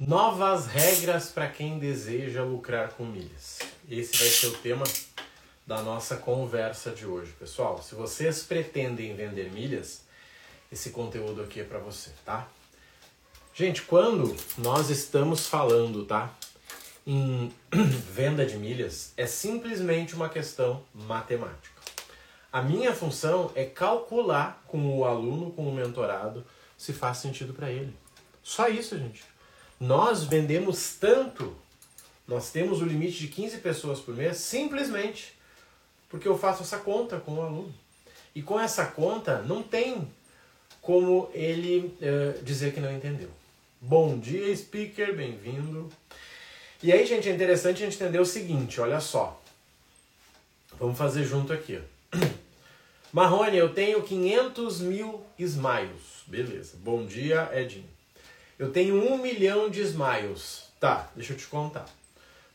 Novas regras para quem deseja lucrar com milhas. Esse vai ser o tema da nossa conversa de hoje, pessoal. Se vocês pretendem vender milhas, esse conteúdo aqui é para você, tá? Gente, quando nós estamos falando, tá, em venda de milhas, é simplesmente uma questão matemática. A minha função é calcular com o aluno, com o mentorado, se faz sentido para ele. Só isso, gente. Nós vendemos tanto, nós temos o limite de 15 pessoas por mês, simplesmente porque eu faço essa conta com o aluno. E com essa conta, não tem como ele uh, dizer que não entendeu. Bom dia, speaker, bem-vindo. E aí, gente, é interessante a gente entender o seguinte: olha só. Vamos fazer junto aqui. Marrone, eu tenho 500 mil smiles. Beleza. Bom dia, Edinho. Eu tenho um milhão de smiles. Tá, deixa eu te contar.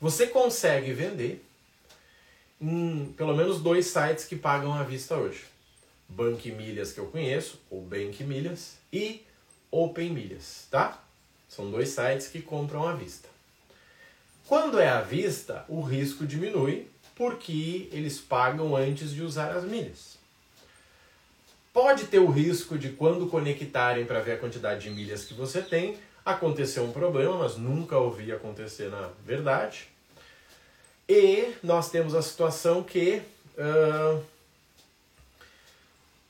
Você consegue vender em pelo menos dois sites que pagam à vista hoje. Bank Milhas que eu conheço, ou Bank Milhas, e Open Milhas, tá? São dois sites que compram à vista. Quando é à vista, o risco diminui porque eles pagam antes de usar as milhas. Pode ter o risco de quando conectarem para ver a quantidade de milhas que você tem, acontecer um problema, mas nunca ouvi acontecer na verdade. E nós temos a situação que uh,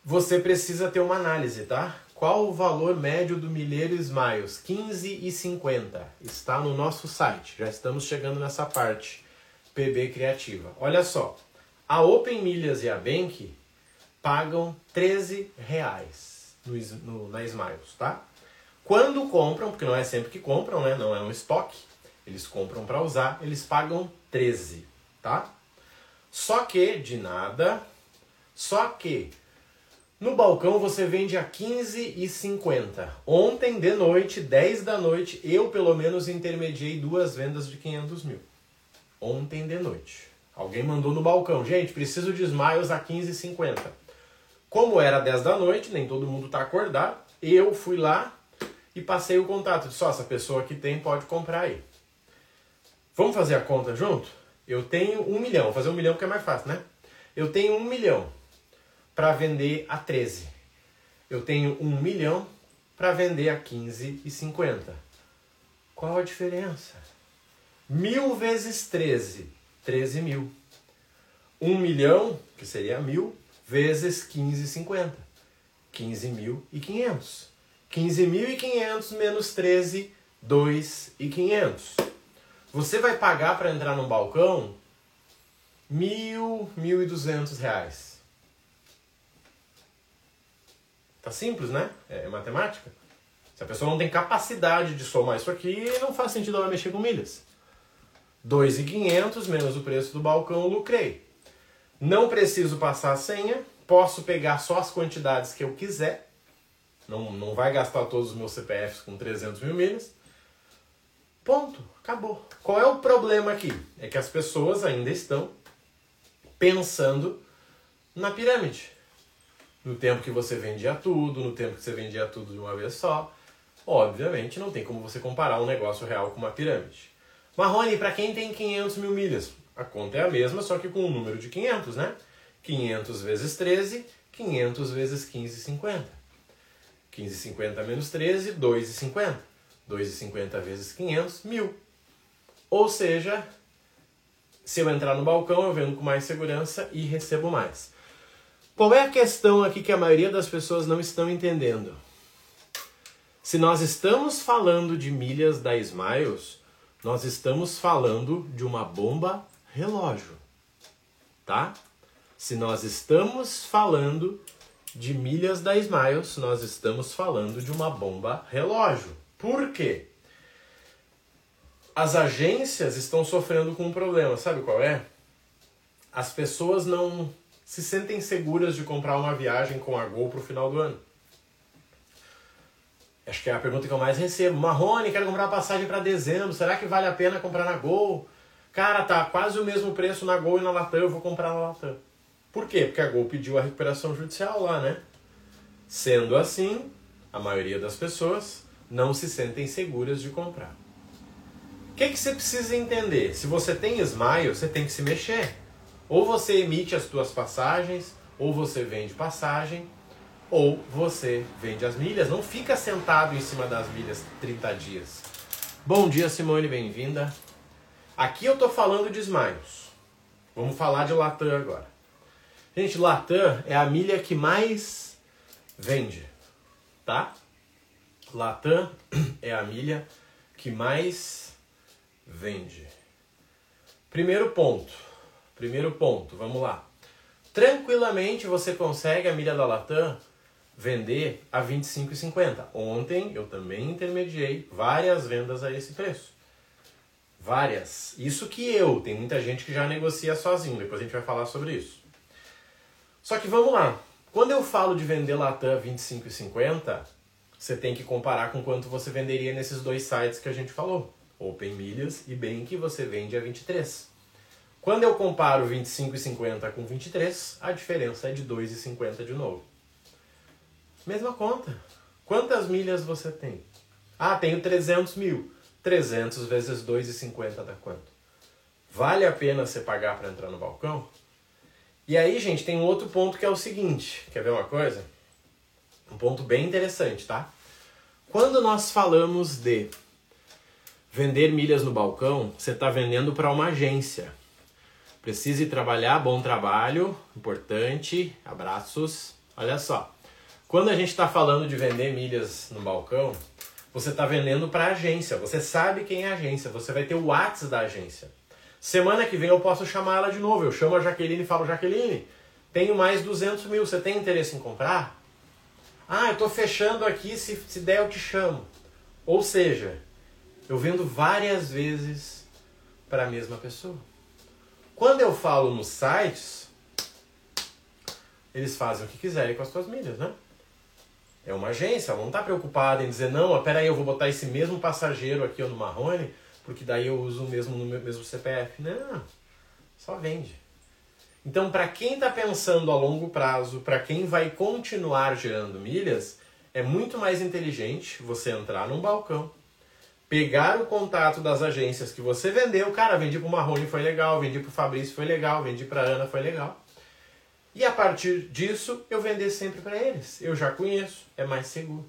você precisa ter uma análise, tá? Qual o valor médio do milheiro Smiles? 15,50. Está no nosso site. Já estamos chegando nessa parte. PB Criativa. Olha só. A Open Milhas e a Bank pagam 13 reais no, no, na Smiles, tá? Quando compram, porque não é sempre que compram, né? Não é um estoque, eles compram para usar, eles pagam 13, tá? Só que, de nada, só que no balcão você vende a 15,50. Ontem de noite, 10 da noite, eu pelo menos intermediei duas vendas de 500 mil. Ontem de noite. Alguém mandou no balcão, gente, preciso de smiles a 15,50. Como era 10 da noite, nem todo mundo está acordado, eu fui lá e passei o contato. Disse, ó, essa pessoa que tem pode comprar aí. Vamos fazer a conta junto? Eu tenho um milhão, vou fazer um milhão porque é mais fácil, né? Eu tenho um milhão para vender a 13. Eu tenho um milhão para vender a 15,50. Qual a diferença? Mil vezes 13, 13 mil. Um milhão, que seria mil, vezes 15,50. 15.500. 15.500 menos 13, 2.500. Você vai pagar para entrar no balcão mil, mil e duzentos reais. Tá simples, né? É, é matemática. Se a pessoa não tem capacidade de somar isso aqui, não faz sentido ela mexer com milhas. 2.500 menos o preço do balcão, lucrei. Não preciso passar a senha, posso pegar só as quantidades que eu quiser. Não, não vai gastar todos os meus CPFs com 300 mil milhas. Ponto. Acabou. Qual é o problema aqui? É que as pessoas ainda estão pensando na pirâmide. No tempo que você vendia tudo, no tempo que você vendia tudo de uma vez só. Obviamente não tem como você comparar um negócio real com uma pirâmide. Marrone, para quem tem 500 mil milhas, a conta é a mesma, só que com o um número de 500, né? 500 vezes 13, 500 vezes 15,50. 15,50 menos 13, 2,50. 2,50 vezes 500, mil. Ou seja, se eu entrar no balcão, eu vendo com mais segurança e recebo mais. Qual é a questão aqui que a maioria das pessoas não estão entendendo? Se nós estamos falando de milhas da Smiles, nós estamos falando de uma bomba relógio, tá? Se nós estamos falando de milhas da Smiles, nós estamos falando de uma bomba relógio. Por quê? As agências estão sofrendo com um problema, sabe qual é? As pessoas não se sentem seguras de comprar uma viagem com a Gol para o final do ano. Acho que é a pergunta que eu mais recebo. Marrone, quero comprar passagem para dezembro. Será que vale a pena comprar na Gol? Cara, tá quase o mesmo preço na Gol e na Latam, eu vou comprar na Latam. Por quê? Porque a Gol pediu a recuperação judicial lá, né? Sendo assim, a maioria das pessoas não se sentem seguras de comprar. O que, que você precisa entender? Se você tem Smile, você tem que se mexer. Ou você emite as suas passagens, ou você vende passagem, ou você vende as milhas. Não fica sentado em cima das milhas 30 dias. Bom dia, Simone, bem-vinda. Aqui eu tô falando de Smiles. Vamos falar de Latam agora. Gente, Latam é a milha que mais vende, tá? Latam é a milha que mais vende. Primeiro ponto. Primeiro ponto, vamos lá. Tranquilamente você consegue a milha da Latam vender a R$ 25,50. Ontem eu também intermediei várias vendas a esse preço. Várias. Isso que eu, tem muita gente que já negocia sozinho, depois a gente vai falar sobre isso. Só que vamos lá. Quando eu falo de vender Latam 25,50, você tem que comparar com quanto você venderia nesses dois sites que a gente falou. Open Milhas e bem que você vende a 23. Quando eu comparo 25,50 com 23, a diferença é de 2,50 de novo. Mesma conta. Quantas milhas você tem? Ah, tenho 300 mil. 300 vezes 2,50 dá quanto? Vale a pena você pagar para entrar no balcão? E aí, gente, tem um outro ponto que é o seguinte. Quer ver uma coisa? Um ponto bem interessante, tá? Quando nós falamos de Vender milhas no balcão, você está vendendo para uma agência. Precise trabalhar, bom trabalho, importante, abraços. Olha só, quando a gente está falando de vender milhas no balcão, você está vendendo para a agência. Você sabe quem é a agência, você vai ter o WhatsApp da agência. Semana que vem eu posso chamar ela de novo. Eu chamo a Jaqueline e falo: Jaqueline, tenho mais 200 mil, você tem interesse em comprar? Ah, eu estou fechando aqui, se, se der eu te chamo. Ou seja, eu vendo várias vezes para a mesma pessoa. Quando eu falo nos sites, eles fazem o que quiserem com as suas milhas, né? É uma agência, ela não está preocupada em dizer, não, peraí, eu vou botar esse mesmo passageiro aqui no Marrone, porque daí eu uso o mesmo mesmo CPF. Não, só vende. Então, para quem está pensando a longo prazo, para quem vai continuar gerando milhas, é muito mais inteligente você entrar num balcão, pegar o contato das agências que você vendeu, cara, vendi para o Marrone, foi legal, vendi para o Fabrício, foi legal, vendi para Ana, foi legal. E a partir disso, eu vender sempre para eles. Eu já conheço, é mais seguro.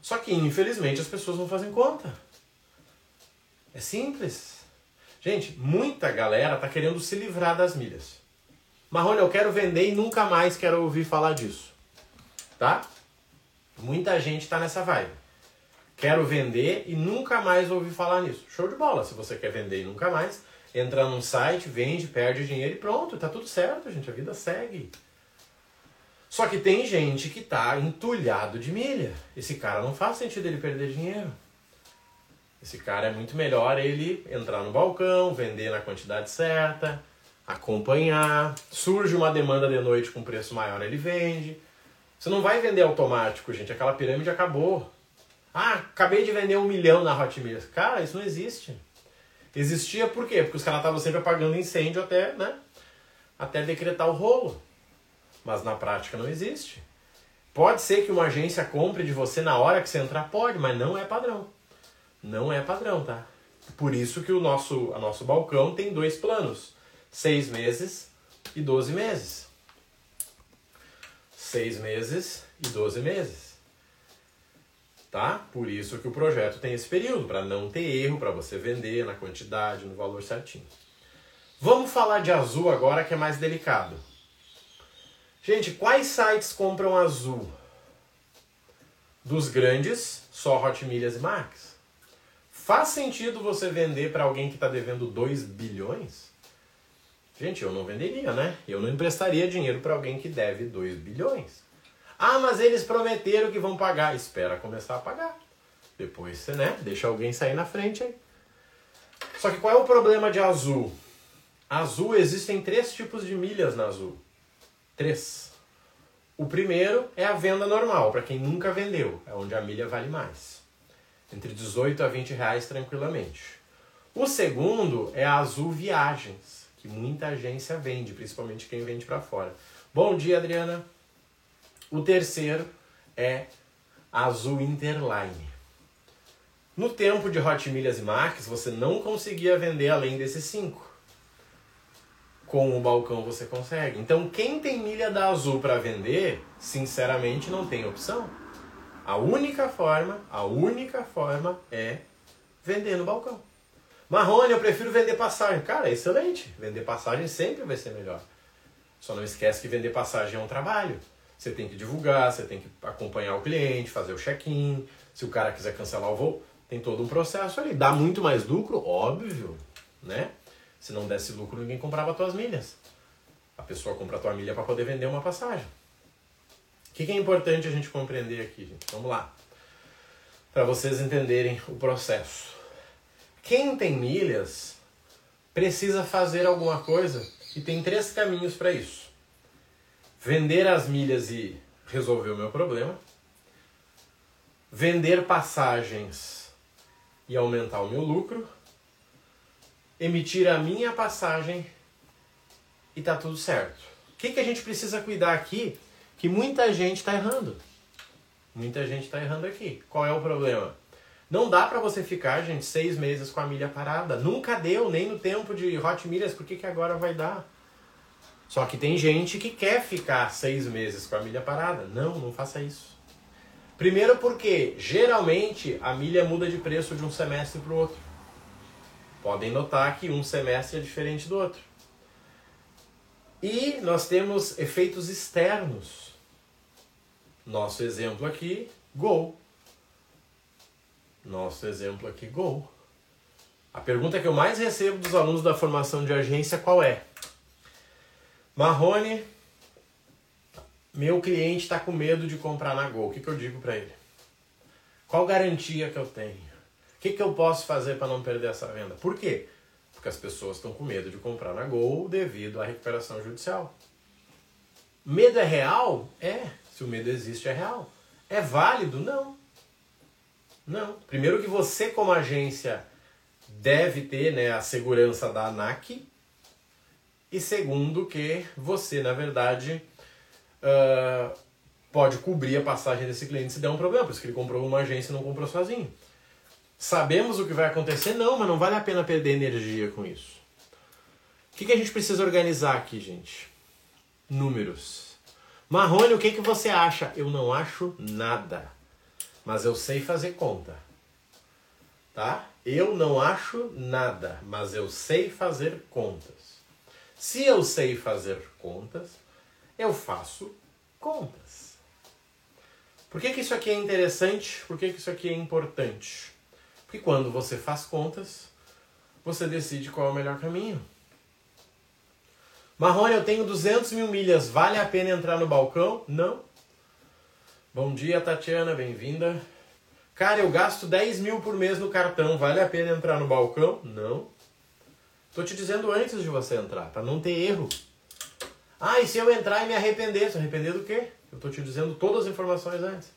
Só que, infelizmente, as pessoas não fazem conta. É simples. Gente, muita galera tá querendo se livrar das milhas. Marrone, eu quero vender e nunca mais quero ouvir falar disso. Tá? Muita gente tá nessa vibe. Quero vender e nunca mais ouvi falar nisso. Show de bola. Se você quer vender e nunca mais, entra num site, vende, perde dinheiro e pronto, tá tudo certo, gente. A vida segue. Só que tem gente que tá entulhado de milha. Esse cara não faz sentido ele perder dinheiro. Esse cara é muito melhor ele entrar no balcão, vender na quantidade certa, acompanhar. Surge uma demanda de noite com preço maior, ele vende. Você não vai vender automático, gente. Aquela pirâmide acabou. Ah, acabei de vender um milhão na Hotmart. Cara, isso não existe. Existia por quê? Porque os caras estavam sempre apagando incêndio até, né? Até decretar o rolo. Mas na prática não existe. Pode ser que uma agência compre de você na hora que você entrar, pode, mas não é padrão. Não é padrão, tá? Por isso que o nosso, a nosso balcão tem dois planos: seis meses e 12 meses. Seis meses e 12 meses tá? Por isso que o projeto tem esse período, para não ter erro, para você vender na quantidade, no valor certinho. Vamos falar de azul agora, que é mais delicado. Gente, quais sites compram azul? Dos grandes, só Hot Milhas e Max. Faz sentido você vender para alguém que está devendo 2 bilhões? Gente, eu não venderia, né? Eu não emprestaria dinheiro para alguém que deve 2 bilhões. Ah, mas eles prometeram que vão pagar. Espera começar a pagar. Depois você, né, deixa alguém sair na frente aí. Só que qual é o problema de azul? Azul existem três tipos de milhas na azul. Três. O primeiro é a venda normal, para quem nunca vendeu, é onde a milha vale mais. Entre 18 a 20 reais tranquilamente. O segundo é a Azul Viagens, que muita agência vende, principalmente quem vende para fora. Bom dia, Adriana. O terceiro é Azul Interline. No tempo de Hot Milhas e Max, você não conseguia vender além desses 5. Com o balcão você consegue. Então, quem tem milha da Azul para vender, sinceramente, não tem opção. A única forma, a única forma é vender no balcão. Marrone, eu prefiro vender passagem. Cara, excelente. Vender passagem sempre vai ser melhor. Só não esquece que vender passagem é um trabalho. Você tem que divulgar, você tem que acompanhar o cliente, fazer o check-in. Se o cara quiser cancelar o voo, tem todo um processo ali. Dá muito mais lucro? Óbvio, né? Se não desse lucro, ninguém comprava tuas milhas. A pessoa compra a tua milha para poder vender uma passagem. O que, é importante a gente compreender aqui, gente? Vamos lá. Para vocês entenderem o processo. Quem tem milhas precisa fazer alguma coisa e tem três caminhos para isso: vender as milhas e resolver o meu problema, vender passagens e aumentar o meu lucro, emitir a minha passagem e tá tudo certo. O que, que a gente precisa cuidar aqui? Que muita gente está errando. Muita gente está errando aqui. Qual é o problema? Não dá para você ficar, gente, seis meses com a milha parada. Nunca deu, nem no tempo de hot milhas, por que, que agora vai dar? Só que tem gente que quer ficar seis meses com a milha parada. Não, não faça isso. Primeiro porque, geralmente, a milha muda de preço de um semestre para o outro. Podem notar que um semestre é diferente do outro. E nós temos efeitos externos. Nosso exemplo aqui, Gol. Nosso exemplo aqui, Gol. A pergunta que eu mais recebo dos alunos da formação de agência qual é? Marrone, meu cliente está com medo de comprar na Gol. O que, que eu digo para ele? Qual garantia que eu tenho? O que, que eu posso fazer para não perder essa venda? Por quê? Porque as pessoas estão com medo de comprar na Gol devido à recuperação judicial. Medo é real? É. Se o medo existe, é real. É válido? Não. Não. Primeiro que você, como agência, deve ter né, a segurança da ANAC, e segundo, que você, na verdade, uh, pode cobrir a passagem desse cliente se der um problema, por isso que ele comprou uma agência e não comprou sozinho. Sabemos o que vai acontecer? Não, mas não vale a pena perder energia com isso. O que, que a gente precisa organizar aqui, gente? Números. Marrone, o que, que você acha? Eu não acho nada, mas eu sei fazer conta. Tá? Eu não acho nada, mas eu sei fazer contas. Se eu sei fazer contas, eu faço contas. Por que, que isso aqui é interessante? Por que, que isso aqui é importante? Porque quando você faz contas, você decide qual é o melhor caminho. Marrone, eu tenho 200 mil milhas, vale a pena entrar no balcão? Não. Bom dia, Tatiana, bem-vinda. Cara, eu gasto 10 mil por mês no cartão, vale a pena entrar no balcão? Não. Estou te dizendo antes de você entrar, para não ter erro. Ah, e se eu entrar e me arrepender? Se arrepender do quê? Eu estou te dizendo todas as informações antes.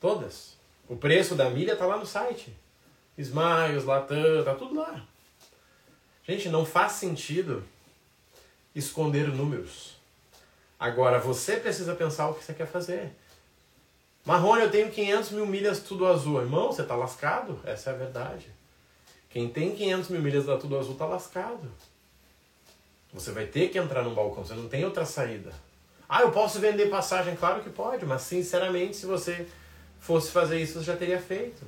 Todas. O preço da milha está lá no site. Smiles, Latam, tá tudo lá. Gente, não faz sentido esconder números. Agora, você precisa pensar o que você quer fazer. Marrone, eu tenho 500 mil milhas tudo azul. Irmão, você está lascado? Essa é a verdade. Quem tem 500 mil milhas da Tudo Azul tá lascado. Você vai ter que entrar no balcão, você não tem outra saída. Ah, eu posso vender passagem? Claro que pode, mas sinceramente, se você fosse fazer isso, você já teria feito.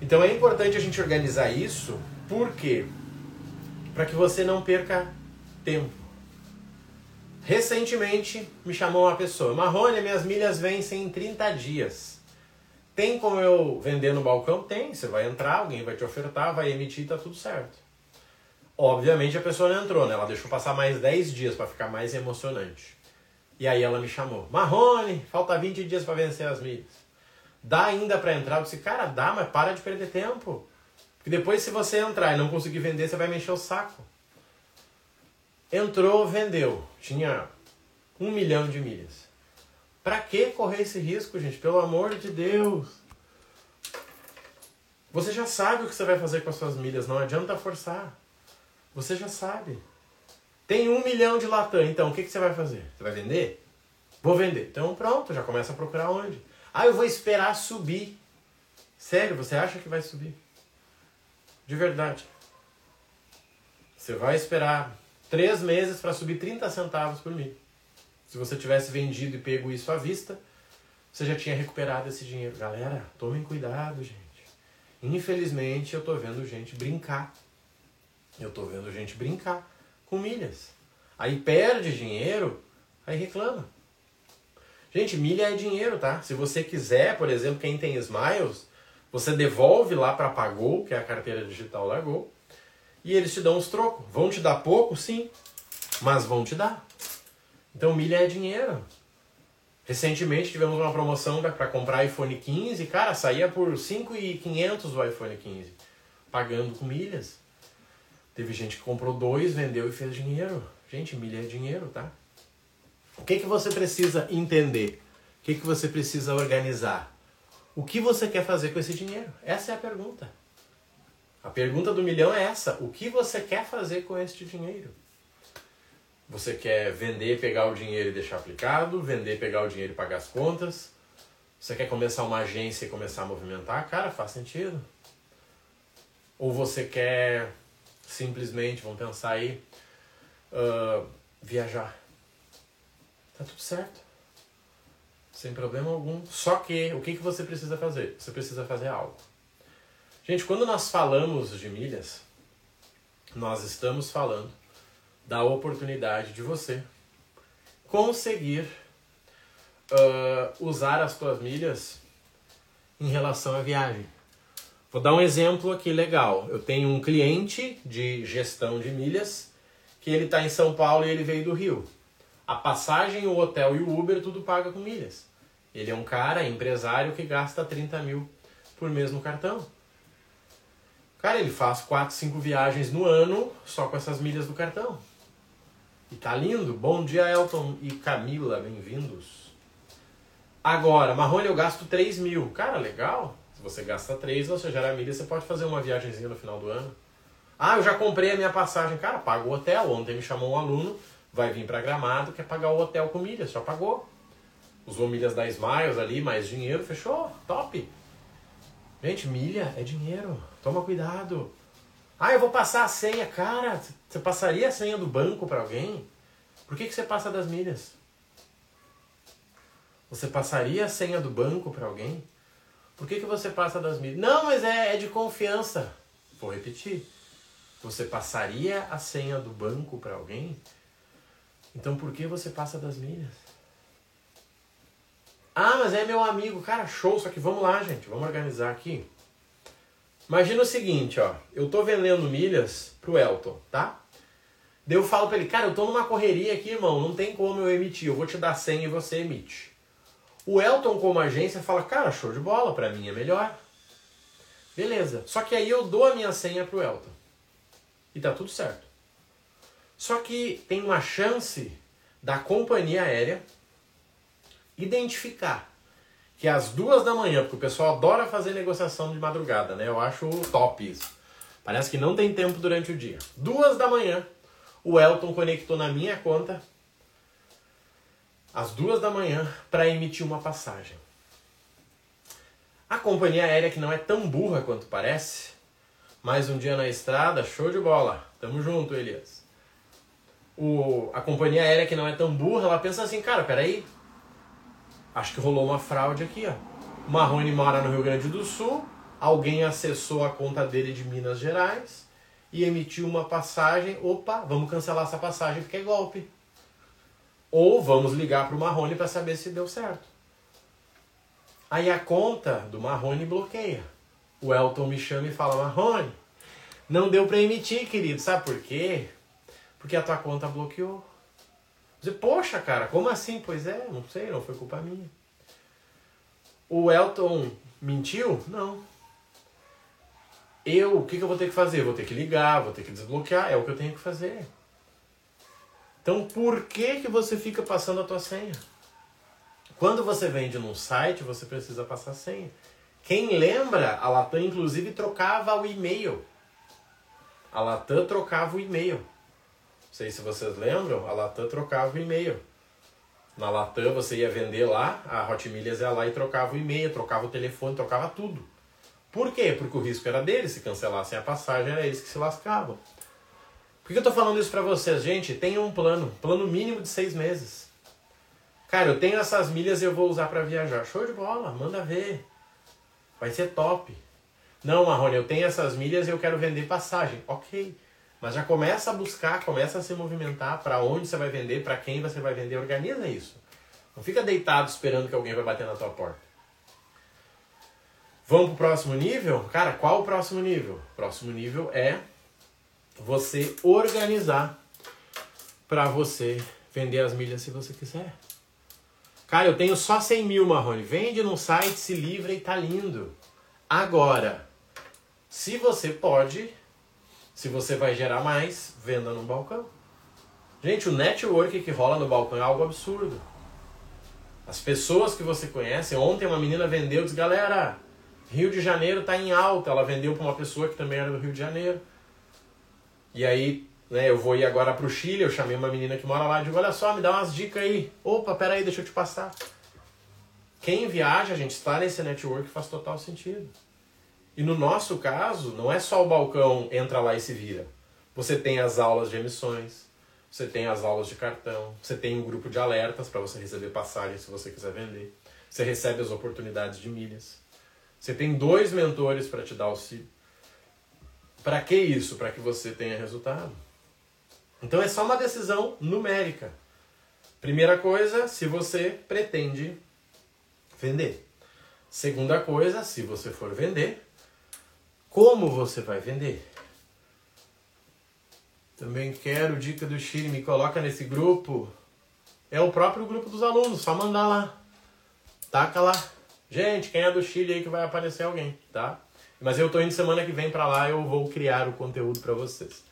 Então é importante a gente organizar isso, por quê? Para que você não perca tempo. Recentemente me chamou uma pessoa, Marrone, minhas milhas vencem em 30 dias. Tem como eu vender no balcão? Tem. Você vai entrar, alguém vai te ofertar, vai emitir, tá tudo certo. Obviamente a pessoa não entrou, né? Ela deixou passar mais 10 dias para ficar mais emocionante. E aí ela me chamou. Marrone, falta 20 dias para vencer as milhas. Dá ainda para entrar? Eu disse, cara, dá, mas para de perder tempo. Porque depois se você entrar e não conseguir vender, você vai mexer o saco. Entrou, vendeu. Tinha um milhão de milhas. Para que correr esse risco, gente? Pelo amor de Deus. Você já sabe o que você vai fazer com as suas milhas, não adianta forçar. Você já sabe. Tem um milhão de Latam, então o que, que você vai fazer? Você vai vender? Vou vender. Então pronto, já começa a procurar onde. Ah, eu vou esperar subir. Sério, você acha que vai subir? De verdade. Você vai esperar três meses para subir 30 centavos por milho. Se você tivesse vendido e pego isso à vista, você já tinha recuperado esse dinheiro. Galera, tomem cuidado, gente. Infelizmente, eu tô vendo gente brincar. Eu tô vendo gente brincar com milhas. Aí perde dinheiro, aí reclama. Gente, milha é dinheiro, tá? Se você quiser, por exemplo, quem tem Smiles, você devolve lá para Pagou, que é a carteira digital da Gol, e eles te dão os trocos. Vão te dar pouco? Sim, mas vão te dar. Então milha é dinheiro. Recentemente tivemos uma promoção para comprar iPhone 15, cara, saía por 5.500 o iPhone 15, pagando com milhas. Teve gente que comprou dois, vendeu e fez dinheiro. Gente, milha é dinheiro, tá? O que, que você precisa entender? O que, que você precisa organizar? O que você quer fazer com esse dinheiro? Essa é a pergunta. A pergunta do milhão é essa: o que você quer fazer com este dinheiro? Você quer vender, pegar o dinheiro e deixar aplicado, vender, pegar o dinheiro e pagar as contas? Você quer começar uma agência e começar a movimentar? Cara, faz sentido. Ou você quer simplesmente, vamos pensar aí, uh, viajar? Tá tudo certo. Sem problema algum. Só que, o que, que você precisa fazer? Você precisa fazer algo. Gente, quando nós falamos de milhas, nós estamos falando da oportunidade de você conseguir uh, usar as suas milhas em relação à viagem. Vou dar um exemplo aqui legal. Eu tenho um cliente de gestão de milhas que ele está em São Paulo e ele veio do Rio. A passagem, o hotel e o Uber tudo paga com milhas. Ele é um cara, empresário, que gasta 30 mil por mês no cartão. Cara, ele faz 4, 5 viagens no ano só com essas milhas do cartão. E tá lindo. Bom dia, Elton e Camila, bem-vindos. Agora, Marrone, eu gasto 3 mil. Cara, legal. Se você gasta 3, você gera milha, você pode fazer uma viagemzinha no final do ano. Ah, eu já comprei a minha passagem. Cara, paga o hotel. Ontem me chamou um aluno, vai vir para Gramado, quer pagar o hotel com milhas. Já pagou. Usou milhas da Smiles ali, mais dinheiro, fechou. Top. Gente, milha é dinheiro. Toma cuidado. Ah, eu vou passar a senha. Cara, você passaria a senha do banco para alguém? Por que, que você passa das milhas? Você passaria a senha do banco para alguém? Por que, que você passa das milhas? Não, mas é, é de confiança. Vou repetir. Você passaria a senha do banco para alguém? Então por que você passa das milhas? Ah, mas é meu amigo. Cara, show. Só que vamos lá, gente. Vamos organizar aqui. Imagina o seguinte, ó. Eu tô vendendo milhas pro Elton, tá? Daí eu falo pra ele, cara, eu tô numa correria aqui, irmão. Não tem como eu emitir. Eu vou te dar 100 e você emite. O Elton, como agência, fala, cara, show de bola. Pra mim é melhor. Beleza. Só que aí eu dou a minha senha pro Elton. E tá tudo certo. Só que tem uma chance da companhia aérea identificar que às duas da manhã, porque o pessoal adora fazer negociação de madrugada, né? Eu acho top isso. Parece que não tem tempo durante o dia. Duas da manhã, o Elton conectou na minha conta às duas da manhã para emitir uma passagem. A companhia aérea que não é tão burra quanto parece, mais um dia na estrada, show de bola. Tamo junto, Elias. O, a companhia aérea que não é tão burra, ela pensa assim, cara, peraí, acho que rolou uma fraude aqui, ó. Marrone mora no Rio Grande do Sul, alguém acessou a conta dele de Minas Gerais e emitiu uma passagem. Opa, vamos cancelar essa passagem porque é golpe. Ou vamos ligar para o Marrone para saber se deu certo. Aí a conta do Marrone bloqueia. O Elton me chama e fala: Marrone, não deu para emitir, querido. Sabe por quê? Porque a tua conta bloqueou. Dizer, poxa, cara, como assim? Pois é, não sei, não foi culpa minha. O Elton mentiu? Não. Eu, o que, que eu vou ter que fazer? Vou ter que ligar, vou ter que desbloquear, é o que eu tenho que fazer. Então, por que, que você fica passando a tua senha? Quando você vende num site, você precisa passar senha. Quem lembra, a Latam inclusive trocava o e-mail. A Latam trocava o e-mail. Não sei se vocês lembram, a Latam trocava o e-mail. Na Latam você ia vender lá, a Hot Milhas ia lá e trocava o e-mail, trocava o telefone, trocava tudo. Por quê? Porque o risco era deles, se cancelassem a passagem, era eles que se lascavam. Por que eu tô falando isso para vocês? Gente, tenha um plano, plano mínimo de seis meses. Cara, eu tenho essas milhas e eu vou usar para viajar. Show de bola, manda ver. Vai ser top. Não, Marrone, eu tenho essas milhas e eu quero vender passagem. Ok. Mas já começa a buscar, começa a se movimentar para onde você vai vender, para quem você vai vender, organiza isso. Não fica deitado esperando que alguém vai bater na tua porta. Vamos pro próximo nível? Cara, qual o próximo nível? O próximo nível é você organizar para você vender as milhas se você quiser. Cara, eu tenho só 100 mil, Marrone. Vende num site, se livra e tá lindo. Agora, se você pode, se você vai gerar mais, venda no balcão. Gente, o network que rola no balcão é algo absurdo. As pessoas que você conhece, ontem uma menina vendeu, disse, galera, Rio de Janeiro tá em alta. Ela vendeu para uma pessoa que também era do Rio de Janeiro. E aí, né, eu vou ir agora pro Chile, eu chamei uma menina que mora lá e digo, olha só, me dá umas dicas aí. Opa, peraí, deixa eu te passar. Quem viaja, a gente está nesse network faz total sentido. E no nosso caso, não é só o balcão entra lá e se vira. Você tem as aulas de emissões, você tem as aulas de cartão, você tem um grupo de alertas para você receber passagem se você quiser vender. Você recebe as oportunidades de milhas. Você tem dois mentores para te dar auxílio. Para que isso? Para que você tenha resultado. Então é só uma decisão numérica. Primeira coisa, se você pretende vender. Segunda coisa, se você for vender, como você vai vender? Também quero dica do Chile, me coloca nesse grupo. É o próprio grupo dos alunos, só mandar lá. Taca lá. Gente, quem é do Chile aí que vai aparecer alguém, tá? Mas eu tô indo semana que vem para lá, eu vou criar o conteúdo para vocês.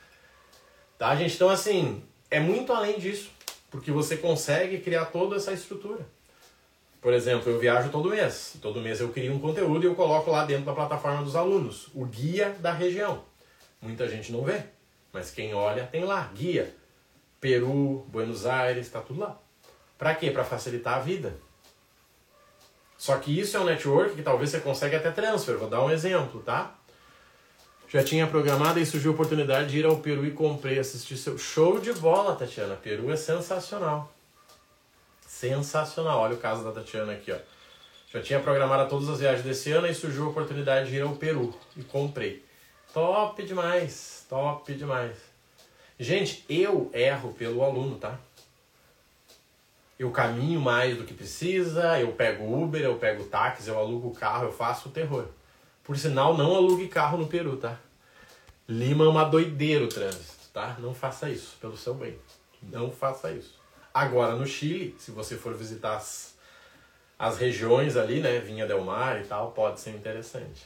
Tá, gente? Então assim, é muito além disso, porque você consegue criar toda essa estrutura. Por exemplo, eu viajo todo mês. Todo mês eu crio um conteúdo e eu coloco lá dentro da plataforma dos alunos, o guia da região. Muita gente não vê, mas quem olha tem lá, guia. Peru, Buenos Aires, está tudo lá. Para quê? Para facilitar a vida. Só que isso é um network que talvez você consiga até transfer. Vou dar um exemplo, tá? Já tinha programado e surgiu a oportunidade de ir ao Peru e comprei, assistir seu show de bola, Tatiana. Peru é sensacional. Sensacional. Olha o caso da Tatiana aqui, ó. Já tinha programado todas as viagens desse ano e surgiu a oportunidade de ir ao Peru e comprei. Top demais, top demais. Gente, eu erro pelo aluno, tá? Eu caminho mais do que precisa, eu pego Uber, eu pego táxi, eu alugo carro, eu faço o terror. Por sinal, não alugue carro no Peru, tá? Lima é uma doideira o trânsito, tá? Não faça isso, pelo seu bem. Não faça isso. Agora, no Chile, se você for visitar as, as regiões ali, né, Vinha del Mar e tal, pode ser interessante.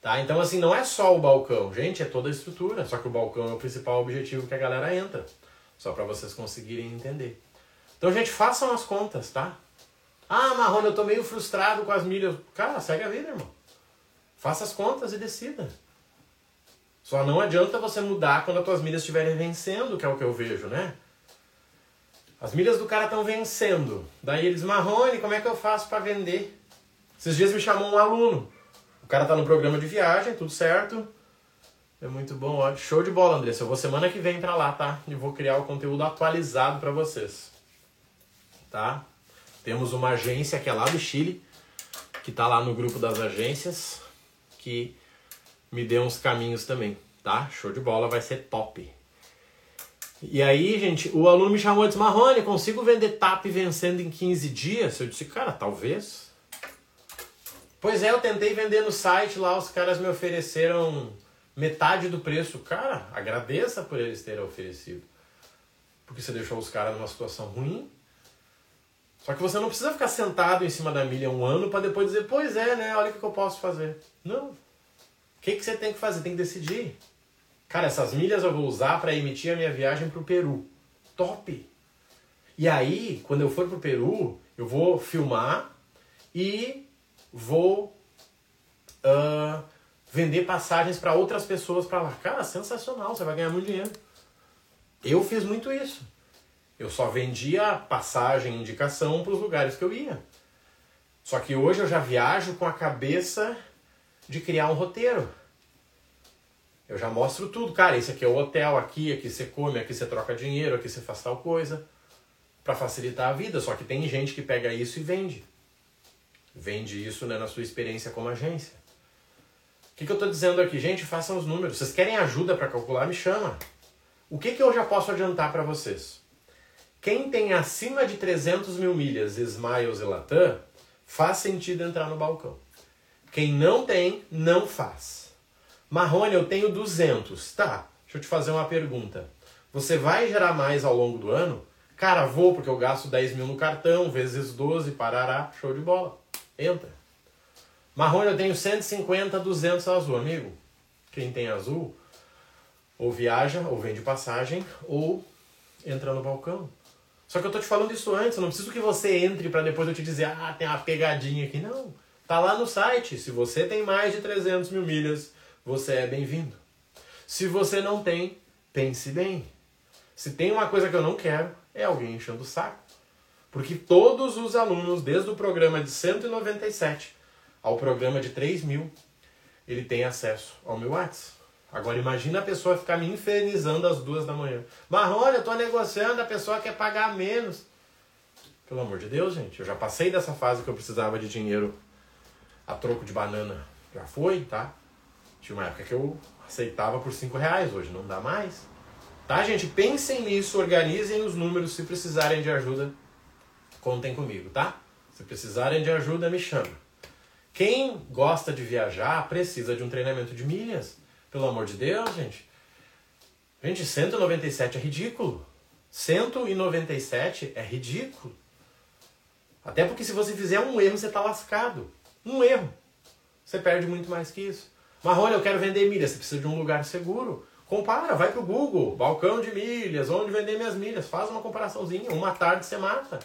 Tá? Então, assim, não é só o balcão, gente, é toda a estrutura. Só que o balcão é o principal objetivo que a galera entra. Só para vocês conseguirem entender. Então, gente, façam as contas, tá? Ah, Marrone, eu tô meio frustrado com as milhas. Cara, segue a vida, irmão. Faça as contas e decida. Só não adianta você mudar quando as tuas milhas estiverem vencendo, que é o que eu vejo, né? As milhas do cara estão vencendo. Daí eles, Marrone, como é que eu faço para vender? Esses dias me chamou um aluno. O cara tá no programa de viagem, tudo certo. É muito bom, ó. Show de bola, Andressa. Eu vou semana que vem para lá, tá? E vou criar o conteúdo atualizado para vocês. Tá? Temos uma agência que é lá do Chile, que tá lá no grupo das agências, que me deu uns caminhos também, tá? Show de bola, vai ser top. E aí, gente, o aluno me chamou e disse: Marrone, consigo vender TAP vencendo em 15 dias? Eu disse: Cara, talvez. Pois é, eu tentei vender no site lá, os caras me ofereceram metade do preço. Cara, agradeça por eles terem oferecido. Porque você deixou os caras numa situação ruim. Só que você não precisa ficar sentado em cima da milha um ano para depois dizer: Pois é, né? Olha o que eu posso fazer. Não. O que, que você tem que fazer? Tem que decidir. Cara, essas milhas eu vou usar para emitir a minha viagem para o Peru. Top! E aí, quando eu for para o Peru, eu vou filmar e vou uh, vender passagens para outras pessoas para lá. Cara, sensacional, você vai ganhar muito dinheiro. Eu fiz muito isso. Eu só vendia passagem, indicação para os lugares que eu ia. Só que hoje eu já viajo com a cabeça de criar um roteiro. Eu já mostro tudo. Cara, esse aqui é o hotel, aqui, aqui você come, aqui você troca dinheiro, aqui você faz tal coisa. para facilitar a vida. Só que tem gente que pega isso e vende. Vende isso né, na sua experiência como agência. O que, que eu estou dizendo aqui? Gente, façam os números. Vocês querem ajuda para calcular? Me chama. O que, que eu já posso adiantar para vocês? Quem tem acima de 300 mil milhas Smiles e Latam, faz sentido entrar no balcão. Quem não tem, não faz. Marrone, eu tenho 200. Tá, deixa eu te fazer uma pergunta. Você vai gerar mais ao longo do ano? Cara, vou porque eu gasto 10 mil no cartão, vezes 12, parará, show de bola. Entra. Marrone, eu tenho 150, 200 azul. Amigo, quem tem azul, ou viaja, ou vende passagem, ou entra no balcão. Só que eu tô te falando isso antes, eu não preciso que você entre para depois eu te dizer, ah, tem uma pegadinha aqui. Não. Tá lá no site. Se você tem mais de 300 mil milhas, você é bem-vindo. Se você não tem, pense bem. Se tem uma coisa que eu não quero, é alguém enchendo o saco. Porque todos os alunos, desde o programa de 197 ao programa de 3 mil, ele tem acesso ao meu WhatsApp. Agora imagina a pessoa ficar me infernizando às duas da manhã. Marrone, eu tô negociando, a pessoa quer pagar menos. Pelo amor de Deus, gente, eu já passei dessa fase que eu precisava de dinheiro a troco de banana. Já foi, tá? Tinha uma época que eu aceitava por cinco reais, hoje não dá mais. Tá, gente? Pensem nisso, organizem os números. Se precisarem de ajuda, contem comigo, tá? Se precisarem de ajuda, me chama. Quem gosta de viajar precisa de um treinamento de milhas. Pelo amor de Deus, gente. Gente, 197 é ridículo. 197 é ridículo. Até porque se você fizer um erro, você está lascado. Um erro. Você perde muito mais que isso. Marrone, eu quero vender milhas. Você precisa de um lugar seguro. Compara, vai pro Google, balcão de milhas, onde vender minhas milhas. Faz uma comparaçãozinha. Uma tarde você mata.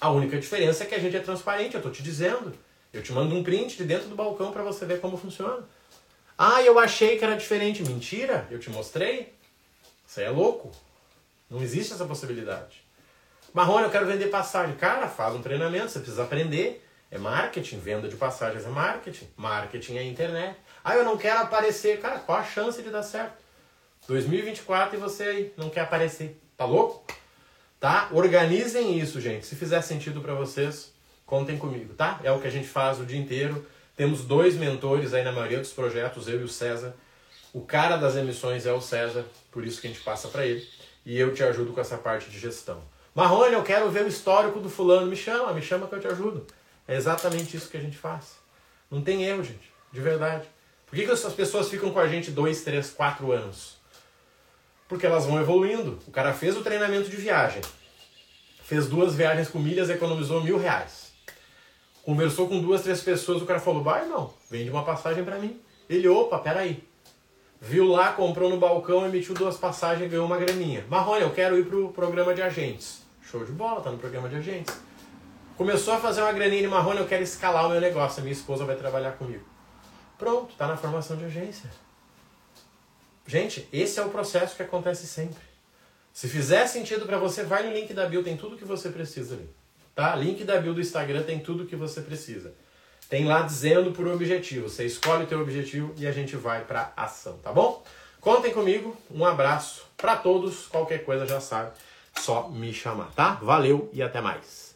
A única diferença é que a gente é transparente, eu estou te dizendo. Eu te mando um print de dentro do balcão para você ver como funciona. Ah, eu achei que era diferente. Mentira, eu te mostrei. Você é louco. Não existe essa possibilidade. Marrone, eu quero vender passagem. Cara, faz um treinamento, você precisa aprender. É marketing, venda de passagens é marketing. Marketing é internet. Ah, eu não quero aparecer. Cara, qual a chance de dar certo? 2024 e você aí não quer aparecer. Tá louco? Tá? Organizem isso, gente. Se fizer sentido para vocês, contem comigo, tá? É o que a gente faz o dia inteiro. Temos dois mentores aí na maioria dos projetos, eu e o César. O cara das emissões é o César, por isso que a gente passa para ele. E eu te ajudo com essa parte de gestão. Marrone, eu quero ver o histórico do fulano. Me chama, me chama que eu te ajudo. É exatamente isso que a gente faz. Não tem erro, gente. De verdade. Por que, que essas pessoas ficam com a gente dois, três, quatro anos? Porque elas vão evoluindo. O cara fez o treinamento de viagem. Fez duas viagens com milhas, economizou mil reais. Conversou com duas, três pessoas, o cara falou, vai não, vende uma passagem para mim. Ele, opa, peraí. Viu lá, comprou no balcão, emitiu duas passagens ganhou uma graninha. Marrone, eu quero ir pro programa de agentes. Show de bola, tá no programa de agentes. Começou a fazer uma graninha de Marrone, eu quero escalar o meu negócio, a minha esposa vai trabalhar comigo. Pronto, tá na formação de agência. Gente, esse é o processo que acontece sempre. Se fizer sentido para você, vai no link da bio, tem tudo que você precisa ali. Tá? Link da bio do Instagram tem tudo que você precisa. Tem lá dizendo por objetivo. Você escolhe o teu objetivo e a gente vai para ação, tá bom? Contem comigo. Um abraço para todos. Qualquer coisa já sabe, só me chamar, tá? Valeu e até mais.